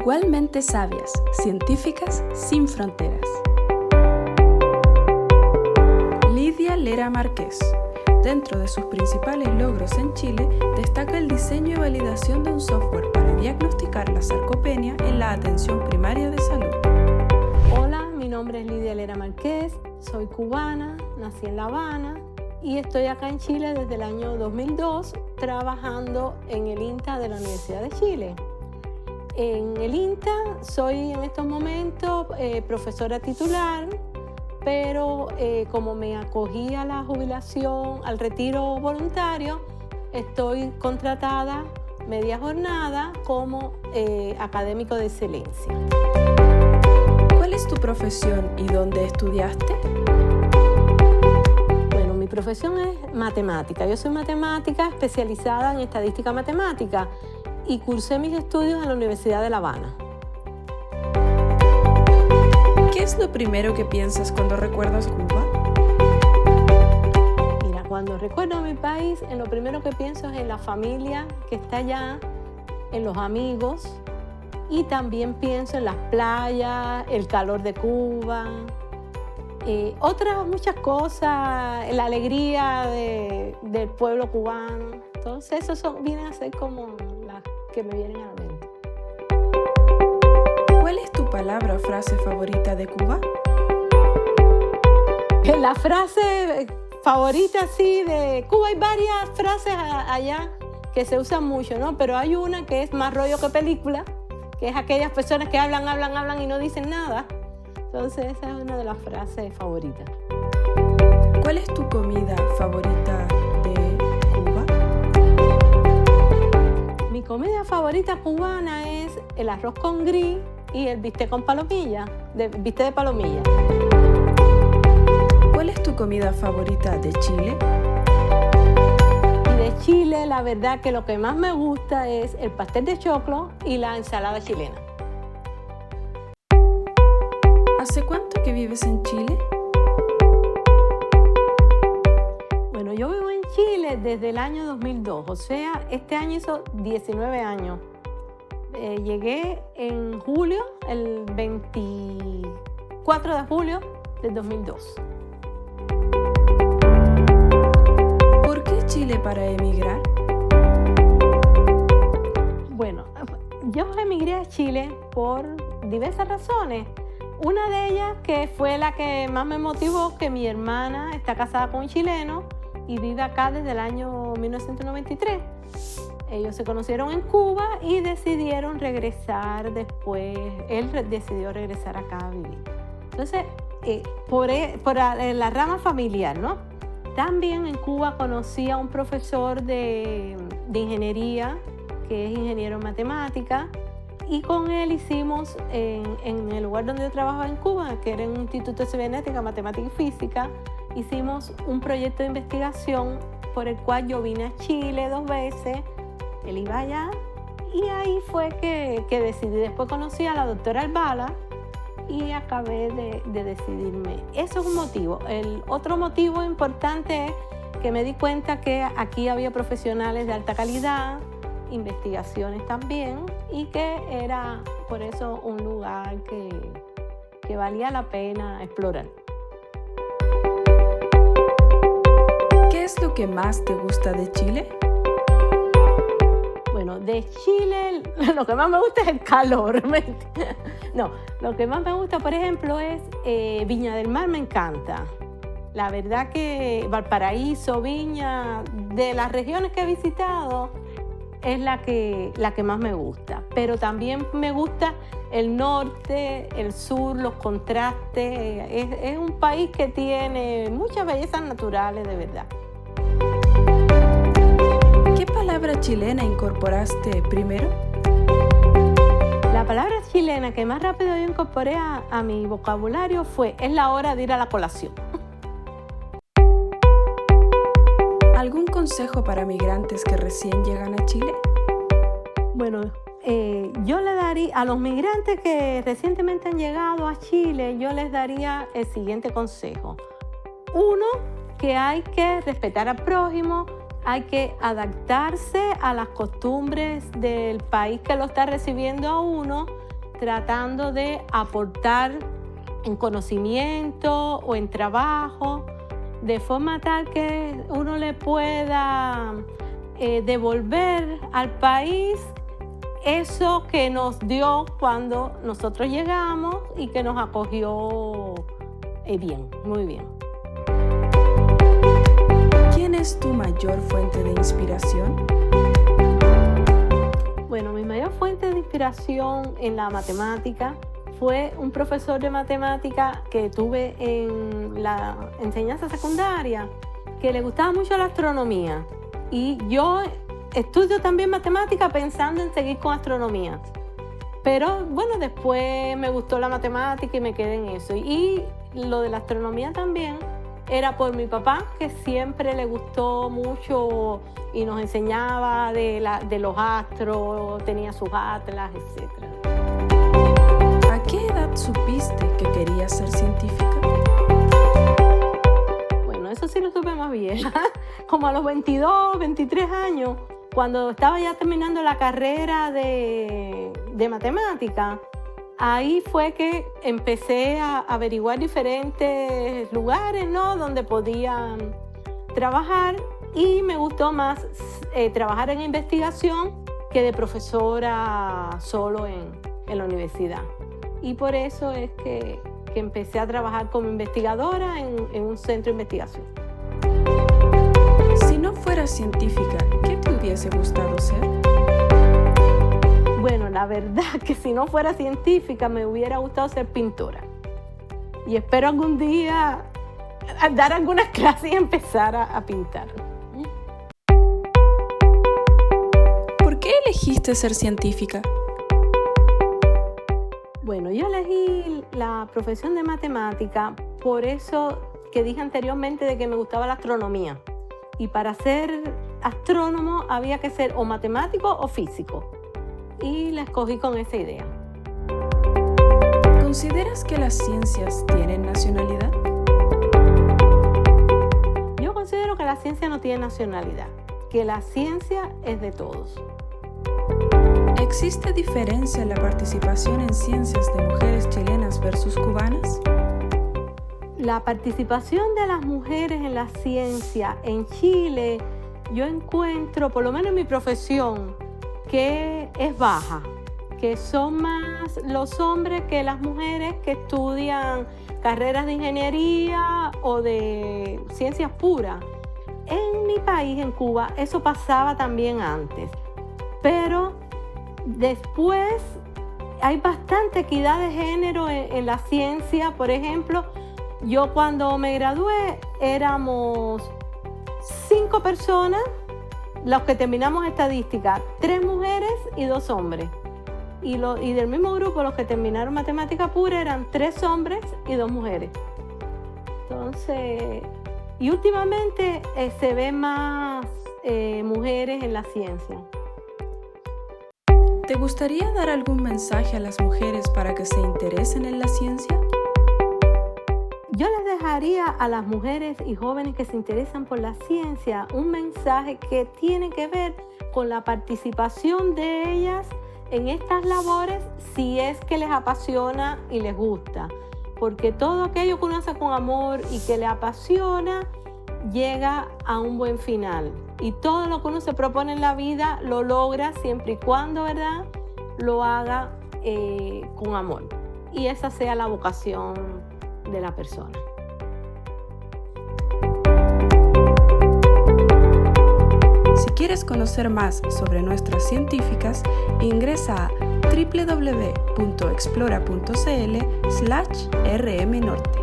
Igualmente sabias, científicas sin fronteras. Lidia Lera Márquez. Dentro de sus principales logros en Chile, destaca el diseño y validación de un software para diagnosticar la sarcopenia en la atención primaria de salud. Hola, mi nombre es Lidia Lera Márquez, soy cubana, nací en La Habana y estoy acá en Chile desde el año 2002 trabajando en el INTA de la Universidad de Chile. En el INTA soy en estos momentos eh, profesora titular, pero eh, como me acogí a la jubilación, al retiro voluntario, estoy contratada media jornada como eh, académico de excelencia. ¿Cuál es tu profesión y dónde estudiaste? Bueno, mi profesión es matemática. Yo soy matemática especializada en estadística matemática y cursé mis estudios en la Universidad de La Habana. ¿Qué es lo primero que piensas cuando recuerdas Cuba? Mira, cuando recuerdo a mi país, en lo primero que pienso es en la familia que está allá, en los amigos y también pienso en las playas, el calor de Cuba, eh, otras muchas cosas, la alegría del pueblo cubano. Entonces, eso son, vienen a ser como las que me vienen a la mente. ¿Cuál es tu palabra o frase favorita de Cuba? La frase favorita, sí, de Cuba hay varias frases allá que se usan mucho, ¿no? Pero hay una que es más rollo que película, que es aquellas personas que hablan, hablan, hablan y no dicen nada. Entonces esa es una de las frases favoritas. ¿Cuál es tu comida favorita comida favorita cubana es el arroz con gris y el bistec con palomilla, de, bistec de palomilla. ¿Cuál es tu comida favorita de Chile? Y de Chile, la verdad que lo que más me gusta es el pastel de choclo y la ensalada chilena. ¿Hace cuánto que vives en Chile? Desde el año 2002, o sea, este año hizo 19 años. Eh, llegué en julio, el 24 de julio del 2002. ¿Por qué Chile para emigrar? Bueno, yo emigré a Chile por diversas razones. Una de ellas que fue la que más me motivó, que mi hermana está casada con un chileno y vive acá desde el año 1993. Ellos se conocieron en Cuba y decidieron regresar después. Él decidió regresar acá a vivir. Entonces, eh, por, e, por la rama familiar, ¿no? También en Cuba conocí a un profesor de, de ingeniería, que es ingeniero en matemática, y con él hicimos en, en, el lugar donde yo trabajaba en Cuba, que era un instituto de cibernética, matemática y física, hicimos un proyecto de investigación por el cual yo vine a Chile dos veces, él iba allá, y ahí fue que, que decidí. Después conocí a la doctora Albala y acabé de, de decidirme. Eso es un motivo. El otro motivo importante es que me di cuenta que aquí había profesionales de alta calidad, investigaciones también y que era por eso un lugar que, que valía la pena explorar. Que más te gusta de Chile? Bueno, de Chile lo que más me gusta es el calor. no, lo que más me gusta, por ejemplo, es eh, Viña del Mar, me encanta. La verdad que Valparaíso, Viña, de las regiones que he visitado, es la que, la que más me gusta. Pero también me gusta el norte, el sur, los contrastes. Es, es un país que tiene muchas bellezas naturales, de verdad. ¿Qué palabra chilena incorporaste primero? La palabra chilena que más rápido yo incorporé a, a mi vocabulario fue es la hora de ir a la colación. ¿Algún consejo para migrantes que recién llegan a Chile? Bueno, eh, yo le daría a los migrantes que recientemente han llegado a Chile, yo les daría el siguiente consejo. Uno, que hay que respetar al prójimo, hay que adaptarse a las costumbres del país que lo está recibiendo a uno tratando de aportar en conocimiento o en trabajo, de forma tal que uno le pueda eh, devolver al país eso que nos dio cuando nosotros llegamos y que nos acogió eh, bien, muy bien. ¿Quién es tu mayor fuente de inspiración? Bueno, mi mayor fuente de inspiración en la matemática fue un profesor de matemática que tuve en la enseñanza secundaria que le gustaba mucho la astronomía. Y yo estudio también matemática pensando en seguir con astronomía. Pero bueno, después me gustó la matemática y me quedé en eso. Y lo de la astronomía también era por mi papá, que siempre le gustó mucho y nos enseñaba de, la, de los astros, tenía sus atlas, etc qué edad supiste que querías ser científica? Bueno, eso sí lo supe más bien. Como a los 22, 23 años, cuando estaba ya terminando la carrera de, de matemática, ahí fue que empecé a averiguar diferentes lugares, ¿no? Donde podía trabajar y me gustó más eh, trabajar en investigación que de profesora solo en, en la universidad y por eso es que, empecé a trabajar como investigadora en, un centro de investigación. Si no fueras científica, ¿qué te hubiese gustado ser? La verdad que si no fuera científica me hubiera gustado ser pintora. Y espero algún día dar algunas clases y empezar a, a pintar. ¿Por qué elegiste ser científica? Bueno, yo elegí la profesión de matemática por eso que dije anteriormente de que me gustaba la astronomía. Y para ser astrónomo había que ser o matemático o físico. Y la escogí con esa idea. ¿Consideras que las ciencias tienen nacionalidad? Yo considero que la ciencia no tiene nacionalidad, que la ciencia es de todos. ¿Existe diferencia en la participación en ciencias de mujeres chilenas versus cubanas? La participación de las mujeres en la ciencia en Chile, yo encuentro, por lo menos en mi profesión, que es baja, que son más los hombres que las mujeres que estudian carreras de ingeniería o de ciencias puras. En mi país, en Cuba, eso pasaba también antes, pero Después, hay bastante equidad de género en, la ciencia. Por ejemplo, yo cuando me gradué éramos cinco personas los que terminamos estadística, tres mujeres y dos hombres. Y, y, del mismo grupo, los que terminaron matemática pura eran tres hombres y dos mujeres. Entonces, y últimamente eh, se ven más eh, mujeres en la ciencia. ¿Te gustaría dar algún mensaje a las mujeres para que se interesen en la ciencia? Yo les dejaría a las mujeres y jóvenes que se interesan por la ciencia un mensaje que tiene que ver con la participación de ellas en estas labores si es que les apasiona y les gusta. Porque todo aquello que uno hace con amor y que le apasiona llega a un buen final. Y todo lo que uno se propone en la vida lo logra siempre y cuando, ¿verdad? Lo haga eh, con amor. Y esa sea la vocación de la persona. Si quieres conocer más sobre nuestras científicas, ingresa a www.explora.cl/rmnorte.